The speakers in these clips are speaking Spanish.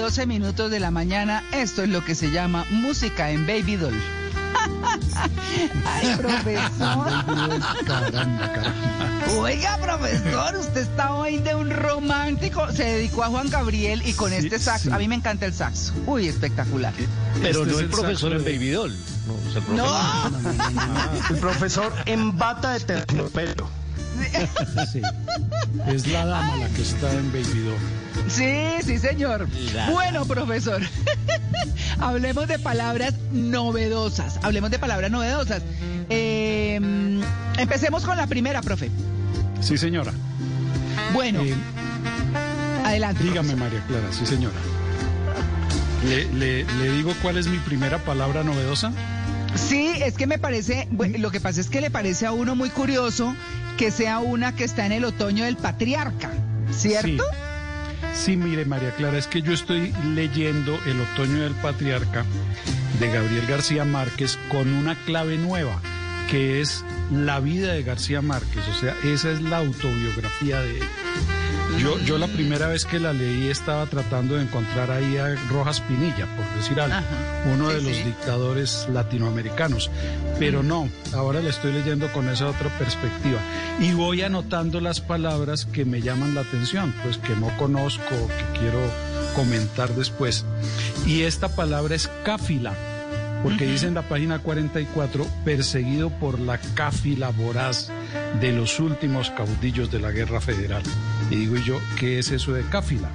12 minutos de la mañana, esto es lo que se llama música en Baby Doll. Ay, profesor. Caramba, caramba. Oiga, profesor, usted está hoy de un romántico. Se dedicó a Juan Gabriel y con Sí, este saxo. sí. A mí me encanta el saxo. Uy, espectacular. Pero Este no es el el profesor en de- Baby Doll. No, o sea, el No. profesor- El profesor en bata de terciopelo. Sí. Es la dama la que está en Baby Doll. Sí, sí, señor. Bueno, profesor, hablemos de palabras novedosas. Hablemos de palabras novedosas. Eh, empecemos con la primera, profe. Sí, señora. Bueno, Eh, adelante. dígame, profesor. María Clara. Sí, señora. Le, le- le digo cuál es mi primera palabra novedosa. Sí, es que me parece, bueno, lo que pasa es que le parece a uno muy curioso que sea una que está en el otoño del patriarca, ¿cierto? Sí. Sí, mire, María Clara, es que yo estoy leyendo El otoño del patriarca de Gabriel García Márquez con una clave nueva, que es la vida de García Márquez, o sea, esa es la autobiografía de él. Yo, yo la primera vez que la leí estaba tratando de encontrar ahí a Rojas Pinilla, por decir algo, Ajá. uno Sí, de los sí. dictadores latinoamericanos. Pero no, ahora la estoy leyendo con esa otra perspectiva. Y voy anotando las palabras que me llaman la atención, pues que no conozco, que quiero comentar después. Y esta palabra es cáfila, porque dice en la página 44, perseguido por la cáfila voraz de los últimos caudillos de la guerra federal. Y digo yo, ¿qué es eso de cáfila?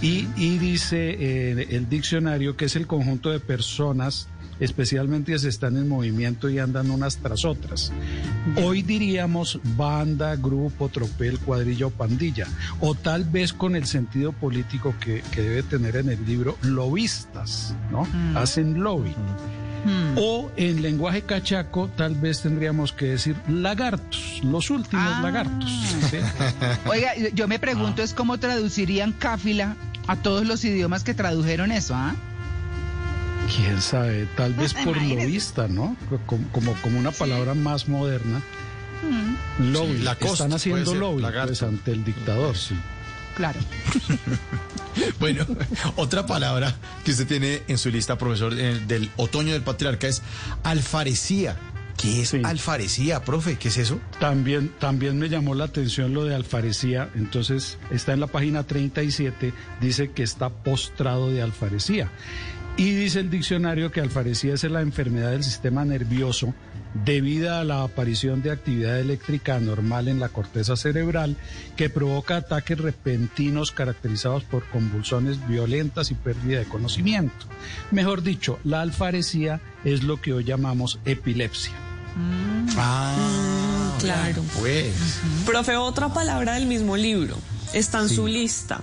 Y, y dice eh, el diccionario que es el conjunto de personas, especialmente si están en movimiento y andan unas tras otras. Hoy diríamos banda, grupo, tropel, cuadrilla o pandilla, o tal vez con el sentido político que, que debe tener en el libro, lobistas, ¿no? Hacen lobby. Hmm. O en lenguaje cachaco, tal vez tendríamos que decir lagartos, los últimos Ah. lagartos. ¿sí? Oiga, yo me pregunto es cómo traducirían cáfila a todos los idiomas que tradujeron eso, ¿ah? Quién sabe, tal vez por lobista, ¿no? Como, como, como una palabra más moderna. Lobby, Sí, están haciendo lobby pues, ante el dictador, sí. Claro. Bueno, otra palabra que usted tiene en su lista, profesor, eh, del otoño del patriarca es alfarecía. ¿Qué es Sí. alfarecía, profe? ¿Qué es eso? También, también me llamó la atención lo de alfarecía, entonces está en la página 37, dice que está postrado de alfarecía. Y dice el diccionario que alfarecía es la enfermedad del sistema nervioso debida a la aparición de actividad eléctrica anormal en la corteza cerebral que provoca ataques repentinos caracterizados por convulsiones violentas y pérdida de conocimiento. Mejor dicho, la alfarecía es lo que hoy llamamos epilepsia. Ah, claro. Pues. Profe, otra palabra del mismo libro. Está en su lista.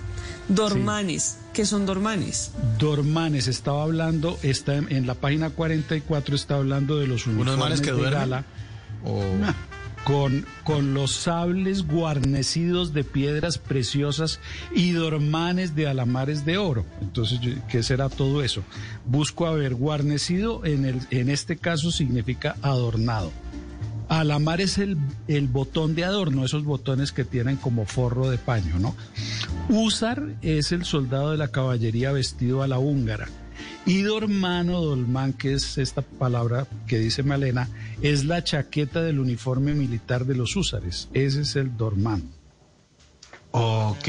Dormanes. ¿Qué son dormanes? Dormanes, estaba hablando, está en, en la página 44 está hablando de los ¿Unos uniformes que de duermen? gala O... con, con los sables guarnecidos de piedras preciosas y dormanes de alamares de oro. Entonces, ¿qué será todo eso? Busco a ver, guarnecido en, el, en este caso significa adornado. Alamar es el, el botón de adorno, esos botones que tienen como forro de paño, ¿no? Usar es el soldado de la caballería vestido a la húngara. Y dormano, dolmán, que es esta palabra que dice Malena, es la chaqueta del uniforme militar de los húsares. Ese es el dormán. Ok.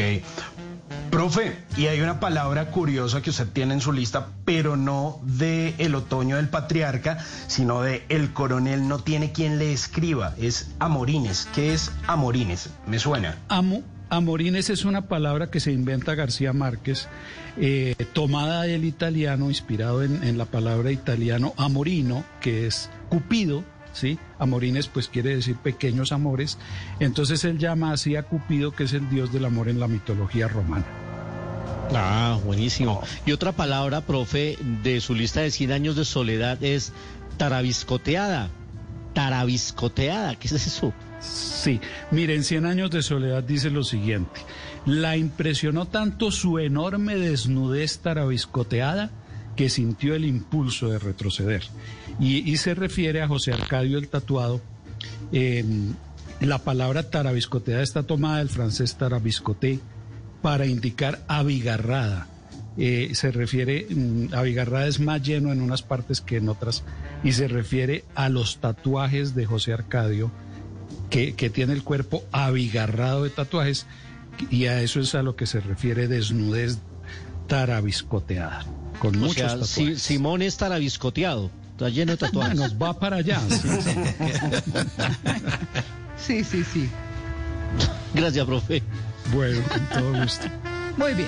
Profe, y hay una palabra curiosa que usted tiene en su lista, pero no de el otoño del patriarca, sino de el coronel no tiene quien le escriba, es amorines. ¿Qué es amorines? Me suena. Amo, amorines es una palabra que se inventa García Márquez, eh, tomada del italiano, inspirado en, en la palabra italiano amorino, que es cupido, ¿sí? Amorines pues quiere decir pequeños amores. Entonces él llama así a Cupido, que es el dios del amor en la mitología romana. Ah, buenísimo. Y otra palabra, profe, de su lista de 100 años de soledad es tarabiscoteada. Tarabiscoteada, ¿qué es eso? Sí, miren, Cien años de soledad dice lo siguiente. La impresionó tanto su enorme desnudez tarabiscoteada que sintió el impulso de retroceder. Y, se refiere a José Arcadio el Tatuado. Eh, la palabra tarabiscoteada está tomada del francés tarabiscoté para indicar abigarrada. Eh, se refiere, mm, abigarrada es más lleno en unas partes que en otras, y se refiere a los tatuajes de José Arcadio, que, que tiene el cuerpo abigarrado de tatuajes, y a eso es a lo que se refiere desnudez tarabiscoteada, con O muchos sea, tatuajes. Si- Simón es tarabiscoteado, está lleno de tatuajes. Nos va para allá. sí, sí. Sí, sí, sí. Gracias, profe. Bueno, con todo gusto. Muy bien.